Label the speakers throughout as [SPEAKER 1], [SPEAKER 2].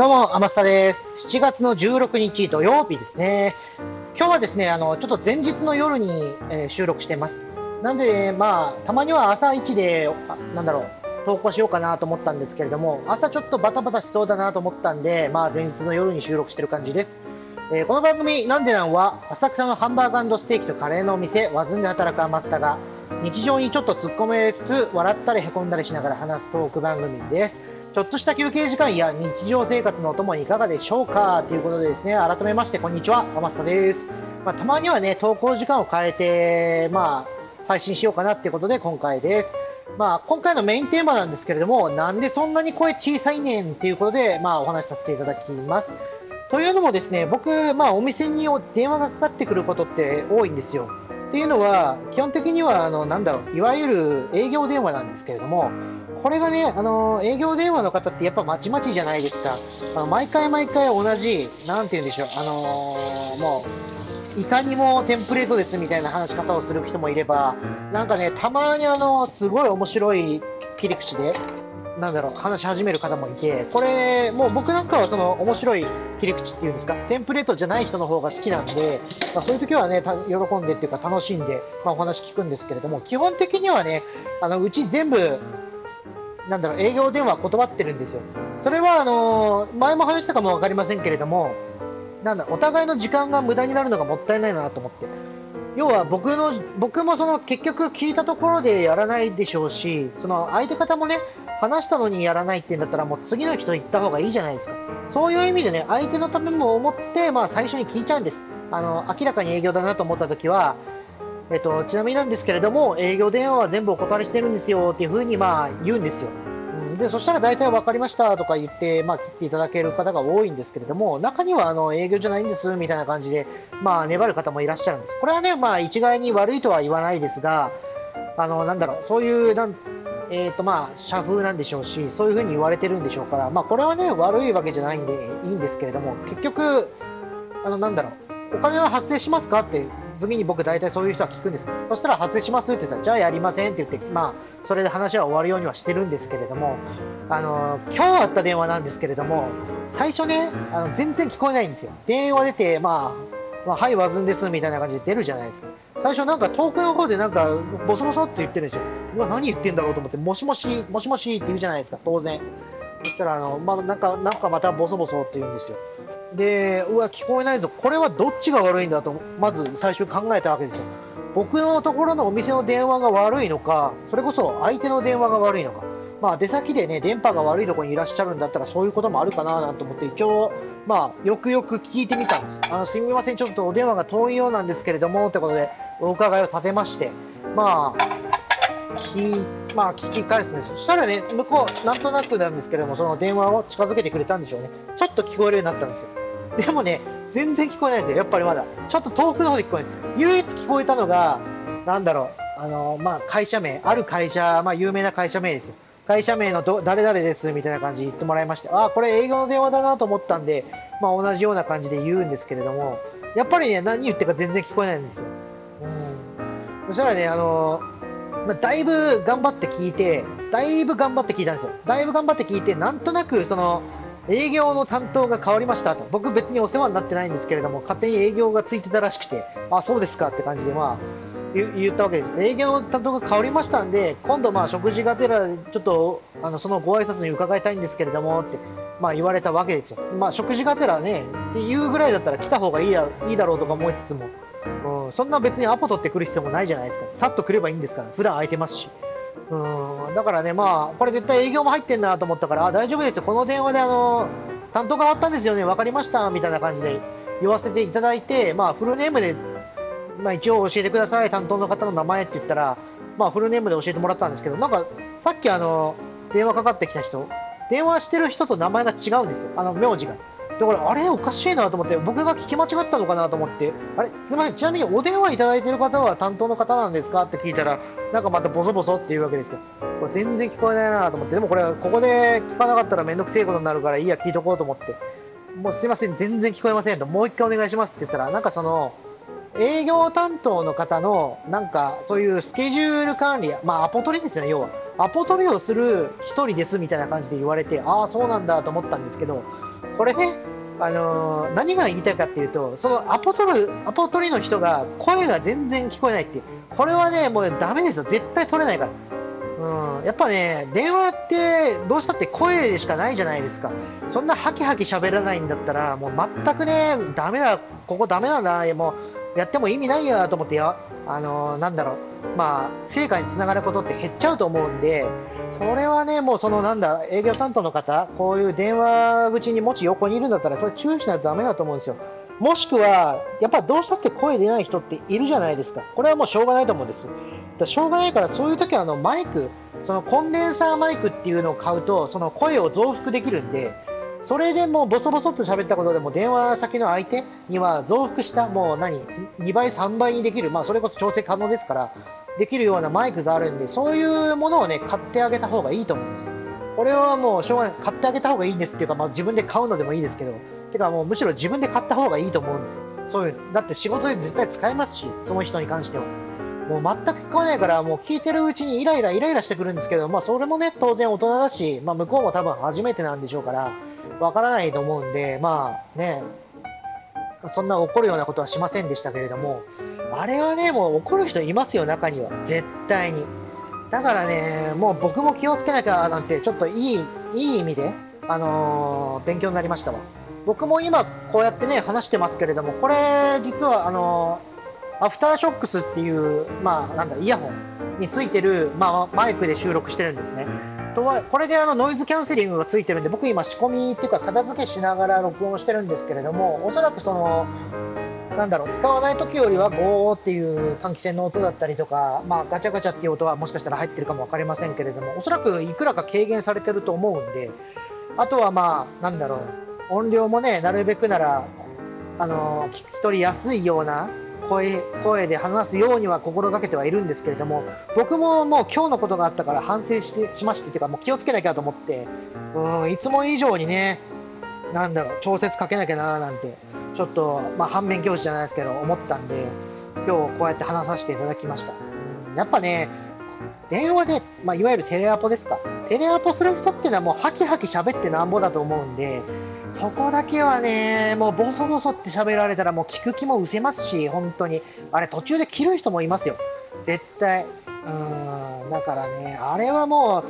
[SPEAKER 1] どうも、天下です。7月の16日土曜日ですね。今日はですね、あの、ちょっと前日の夜に、えー、収録してます。なんで、まあ、たまには朝一で、なんだろう、投稿しようかなと思ったんですけれども、朝ちょっとバタバタしそうだなと思ったんで、まあ、前日の夜に収録してる感じです。えー、この番組、なんでなんは、浅草のハンバーガーステーキとカレーのお店、ワズンで働く天下が、日常にちょっと突っ込めつつ、笑ったり凹んだりしながら話すトーク番組です。ちょっとした休憩時間や日常生活のお供いかがでしょうか？ということでですね、改めましてこんにちは、天下です。まあ、たまにはね、投稿時間を変えて、まあ、配信しようかなってことで今回です。まあ、今回のメインテーマなんですけれども、なんでそんなに声小さいねんっていうことで、まあ、お話しさせていただきます。というのもですね、僕、まあ、お店に電話がかかってくることって多いんですよ。っていうのは、基本的には、あの、なんだろう、いわゆる営業電話なんですけれども、これがね、あの営業電話の方ってやっぱまちまちじゃないですか。あの毎回毎回同じ、なんて言うんでしょう、あのー、もう、いかにもテンプレートですみたいな話し方をする人もいれば、なんかね、たまにあの、すごい面白い切り口で、なんだろう、話し始める方もいて、これ、もう僕なんかはその面白い切り口っていうんですか、テンプレートじゃない人の方が好きなんで、まあ、そういう時はね、喜んでっていうか楽しんで、まあ、お話聞くんですけれども、基本的にはね、あの、うち全部、なんだろう、営業電話断ってるんですよ。それは、あの、前も話したかも分かりませんけれども、なんだ、お互いの時間が無駄になるのがもったいないなと思って。要は僕の、僕もその結局聞いたところでやらないでしょうし、その相手方もね、話したのにやらないって言うんだったらもう次の人行った方がいいじゃないですか。そういう意味でね、相手のためも思って、まあ最初に聞いちゃうんです。あの、明らかに営業だなと思った時は、えっと、ちなみになんですけれども、営業電話は全部お断りしてるんですよっていうふうにまあ言うんですよ。うん、で、そしたら大体分かりましたとか言って、まあ、切っていただける方が多いんですけれども、中にはあの営業じゃないんですみたいな感じで、まあ、粘る方もいらっしゃるんです。これはね、まあ、一概に悪いとは言わないですが、あの、なんだろう、そういう、なんえーとまあ、社風なんでしょうし、そういうふうに言われてるんでしょうから、まあ、これはね、悪いわけじゃないんでいいんですけれども、結局、あの、なんだろう、お金は発生しますかって次に僕大体そういう人は聞くんです。そしたら発生しますって言ったら、じゃあやりませんって言って、まあ、それで話は終わるようにはしてるんですけれども、あの、今日あった電話なんですけれども、最初ね、あの全然聞こえないんですよ。電話出て、まあ、まあ、はい、わずんですみたいな感じで出るじゃないですか。最初なんか遠くの方でなんかボソボソって言ってるんですよ。うわ、何言ってんだろうと思って、もしもし、もしもしって言うじゃないですか、当然。そしたら、あの、まあ、なんか、なんかまたボソボソって言うんですよ。で、うわ、聞こえないぞ、これはどっちが悪いんだと、まず最初考えたわけですよ。僕のところのお店の電話が悪いのか、それこそ相手の電話が悪いのか。まあ、出先でね、電波が悪いところにいらっしゃるんだったら、そういうこともあるかななんて思って、一応、まあ、よくよく聞いてみたんです。あの、すみません、ちょっとお電話が遠いようなんですけれども、ってことで、お伺いを立てまして、まあ、聞、まあ、聞き返すんです。そしたらね、向こう、なんとなくなんですけども、その電話を近づけてくれたんでしょうね。ちょっと聞こえるようになったんですよ。でもね、全然聞こえないですよ。やっぱりまだ。ちょっと遠くの方で聞こえない。唯一聞こえたのが、なんだろう、あの、まあ、会社名、ある会社、まあ、有名な会社名です。会社名のど誰々ですみたいな感じで言ってもらいまして、ああ、これ営業の電話だなと思ったんで、まあ、同じような感じで言うんですけれども、やっぱりね、何言ってるか全然聞こえないんですよ。うん。そしたらね、あのまあ、だいぶ頑張って聞いて、だいぶ頑張って聞いたんですよ。だいぶ頑張って聞いて、なんとなく、その、営業の担当が変わりましたと。僕別にお世話になってないんですけれども、勝手に営業がついてたらしくて、あ、そうですかって感じで、まあ、言ったわけです。営業の担当が変わりましたんで、今度まあ食事がてら、ちょっと、あの、そのご挨拶に伺いたいんですけれども、って、まあ言われたわけですよ。まあ食事がてらね、っていうぐらいだったら来た方がいいや、いいだろうとか思いつつも、うん、そんな別にアポ取ってくる必要もないじゃないですか。さっと来ればいいんですから、普段空いてますし。うん、だからね、まあ、これ絶対営業も入ってんなと思ったから、あ、大丈夫ですよ。この電話であの、担当変わったんですよね、分かりました。みたいな感じで言わせていただいて、まあ、フルネームで、まあ、一応教えてください、担当の方の名前って言ったら、まあ、フルネームで教えてもらったんですけど、なんか、さっきあの、電話かかってきた人、電話してる人と名前が違うんですよ、あの、名字が。だから、あれおかしいなと思って、僕が聞き間違ったのかなと思って、あれ、すみません、ちなみにお電話いただいている方は担当の方なんですかって聞いたら、なんかまたボソボソっていうわけですよ。これ全然聞こえないなと思って、でもこれ、ここで聞かなかったらめんどくせえことになるから、いいや、聞いとこうと思って、もうすいません、全然聞こえませんと、もう一回お願いしますって言ったら、なんかその、営業担当の方の、なんか、そういうスケジュール管理、まあ、アポ取りですよね、要は。アポ取りをする一人ですみたいな感じで言われて、ああ、そうなんだと思ったんですけど、これね、あのー、何が言いたいかっていうと、そのアポ取る、アポ取りの人が声が全然聞こえないっていう、これはね、もうダメですよ。絶対取れないから。うん、やっぱね、電話ってどうしたって声でしかないじゃないですか。そんなハキハキ喋らないんだったら、もう全くね、ダメだ、ここダメな、もうやっても意味ないやと思ってや、あのー、なんだろう、まあ、成果につながることって減っちゃうと思うんで、それはね、もうそのなんだ、営業担当の方、こういう電話口にもし横にいるんだったら、それ注意しないとダメだと思うんですよ。もしくは、やっぱどうしたって声出ない人っているじゃないですか。これはもうしょうがないと思うんです。だしょうがないから、そういう時はあのマイク、そのコンデンサーマイクっていうのを買うと、その声を増幅できるんで、それでもうボソボソっと喋ったことでも電話先の相手には増幅した、もう何、2倍、3倍にできる、まあ、それこそ調整可能ですから、できるようなマイクがあるんで、そういうものをね、買ってあげた方がいいと思うんです。これはもうしょうがない、買ってあげた方がいいんですっていうか、まあ、自分で買うのでもいいですけど、てかもうむしろ自分で買った方がいいと思うんです。そういう、だって仕事で絶対使えますし、その人に関しては。もう全く聞こえないから、もう聞いてるうちにイライライライラしてくるんですけど、まあそれもね、当然大人だし、まあ向こうも多分初めてなんでしょうから、わからないと思うんで、まあね、そんな怒るようなことはしませんでしたけれども、あれはね、もう怒る人いますよ、中には。絶対に。だからね、もう僕も気をつけなきゃなんて、ちょっといい、いい意味で、あのー、勉強になりましたわ。僕も今こうやってね、話してますけれども、これ実はあのー、アフターショックスっていう、まあ、なんだ、イヤホンについてる、まあ、マイクで収録してるんですね。とは、これであのノイズキャンセリングがついてるんで、僕今仕込みっていうか片付けしながら録音してるんですけれども、おそらくその、なんだろう、使わない時よりはゴーっていう換気扇の音だったりとか、まあ、ガチャガチャっていう音はもしかしたら入ってるかも分かりませんけれども、おそらくいくらか軽減されてると思うんで、あとはまあ、なんだろう、音量もね、なるべくなら、あの聞き取りやすいような声声で話すようには心がけてはいるんですけれども、僕ももう今日のことがあったから反省してしましてというか、もう気をつけなきゃと思って、うん、いつも以上にね、なんだろう、調節かけなきゃなーなんて、ちょっと、まあ、反面教師じゃないですけど、思ったんで、今日こうやって話させていただきました。うん、やっぱね、電話で、まあ、いわゆるテレアポですか。テレアポする人っていうのはもうハキハキ喋ってなんぼだと思うんで、そこだけはね、もうボソボソって喋られたらもう聞く気も失せますし、本当に。あれ途中で切る人もいますよ。絶対。うん、だからね、あれはもう、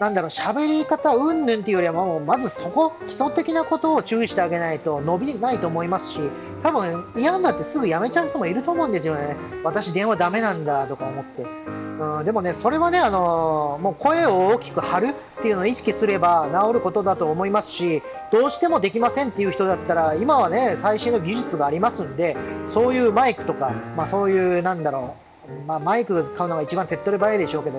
[SPEAKER 1] なんだろう、喋り方うんぬんっていうよりはもう、まずそこ、基礎的なことを注意してあげないと伸びないと思いますし、多分嫌になってすぐやめちゃう人もいると思うんですよね。私電話ダメなんだとか思って。うん、でもね、それはね、あの、もう声を大きく張るっていうのを意識すれば治ることだと思いますし、どうしてもできませんっていう人だったら、今はね、最新の技術がありますんで、そういうマイクとか、まあそういう、なんだろう、まあマイク買うのが一番手っ取り早いでしょうけど、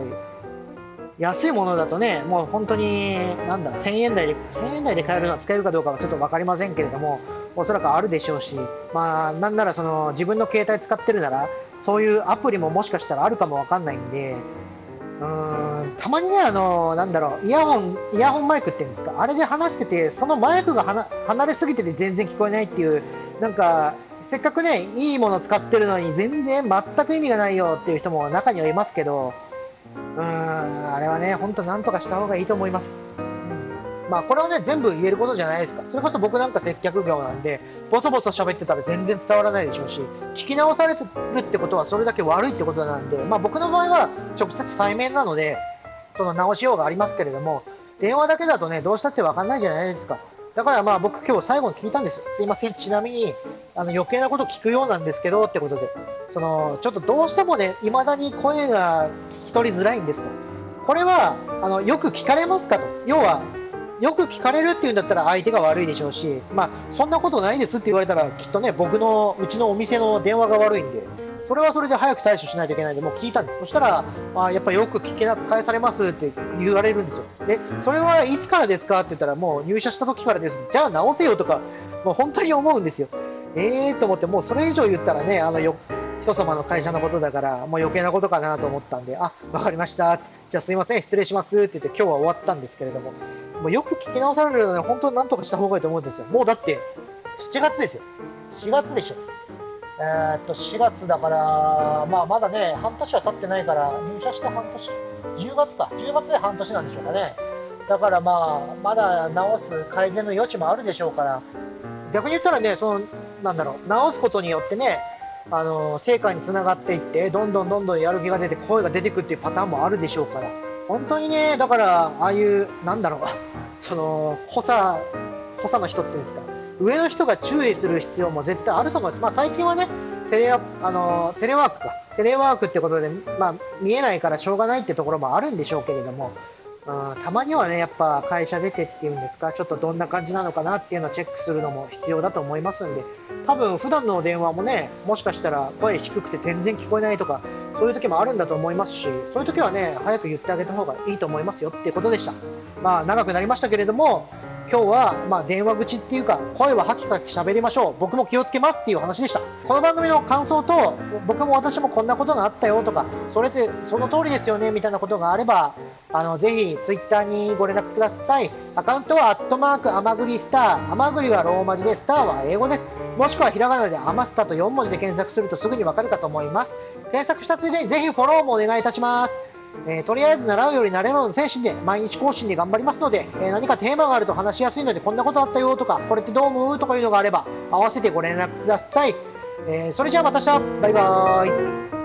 [SPEAKER 1] 安いものだとね、もう本当に、なんだ、1000円台で、1000円台で買えるのは使えるかどうかはちょっと分かりませんけれども、おそらくあるでしょうし、まあ、なんならその自分の携帯使ってるなら、そういうアプリももしかしたらあるかも分かんないんで、うーん、たまにね、あの、なんだろう、イヤホン、イヤホンマイクっていうんですか、あれで話してて、そのマイクが離れすぎてて全然聞こえないっていう、なんか、せっかくね、いいもの使ってるのに全然全く意味がないよっていう人も中にはいますけど、うーん、あれはね、本当なんとかした方がいいと思います。まあ、これはね、全部言えることじゃないですか。それこそ僕なんか接客業なんで、ボソボソ喋ってたら全然伝わらないでしょうし、聞き直されてるってことはそれだけ悪いってことなんで、まあ僕の場合は直接対面なので、その直しようがありますけれども、電話だけだとね、どうしたってわかんないじゃないですか。だからまあ僕今日最後に聞いたんです。すいません、ちなみに、あの余計なこと聞くようなんですけどってことで。その、ちょっとどうしてもね、未だに声が聞き取りづらいんですと。これはあのよく聞かれますかと。要はよく聞かれるっていうんだったら相手が悪いでしょうし、まあ、そんなことないですって言われたらきっとね僕のうちのお店の電話が悪いんでそれはそれで早く対処しないといけないんでもう聞いたんです。そしたらあやっぱよく聞けなく返されますって言われるんですよ。でそれはいつからですかって言ったらもう入社した時からです。じゃあ直せよとかもう本当に思うんですよ。えーと思ってもうそれ以上言ったらねあのよ人様の会社のことだから、もう余計なことかなと思ったんで、あ、わかりました。じゃあすいません、失礼しますって言って今日は終わったんですけれども、もうよく聞き直されるので、本当になんとかした方がいいと思うんですよ。もうだって、7月ですよ。4月でしょ。えー、っと、4月だから、まあまだね、半年は経ってないから、入社して半年、10月か、10月で半年なんでしょうかね。だからまあ、まだ直す改善の余地もあるでしょうから、逆に言ったらね、その、なんだろう、直すことによってね、あの成果につながっていって、どんどんどんどんやる気が出て、声が出てくっていうパターンもあるでしょうから、本当にね、だから、ああいう、なんだろう、その、補佐、補佐の人っていうんですか、上の人が注意する必要も絶対あると思います。まあ、最近はね、テレあのテレワークか、テレワークってことで、まあ、見えないからしょうがないってところもあるんでしょうけれども、うん、たまにはね、やっぱ会社出てっていうんですか、ちょっとどんな感じなのかなっていうのをチェックするのも必要だと思いますんで、多分普段の電話もね、もしかしたら声低くて全然聞こえないとか、そういう時もあるんだと思いますし、そういう時はね、早く言ってあげた方がいいと思いますよっていうことでした。まあ、長くなりましたけれども、今日は、ま、電話口っていうか、声はハキハキ喋りましょう。僕も気をつけますっていう話でした。この番組の感想と、僕も私もこんなことがあったよとか、それってその通りですよねみたいなことがあれば、あの、ぜひ、ツイッターにご連絡ください。アカウントは、アットマーク、アマグリスター。アマグリはローマ字で、スターは英語です。もしくは、ひらがなでアマスタと4文字で検索するとすぐにわかるかと思います。検索したついでに、ぜひフォローもお願いいたします。えー、とりあえず習うより慣れろの精神で毎日更新で頑張りますので、えー、何かテーマがあると話しやすいのでこんなことあったよとかこれってどう思うとかいうのがあれば合わせてご連絡ください、えー、それじゃあまた明日。バイバーイ。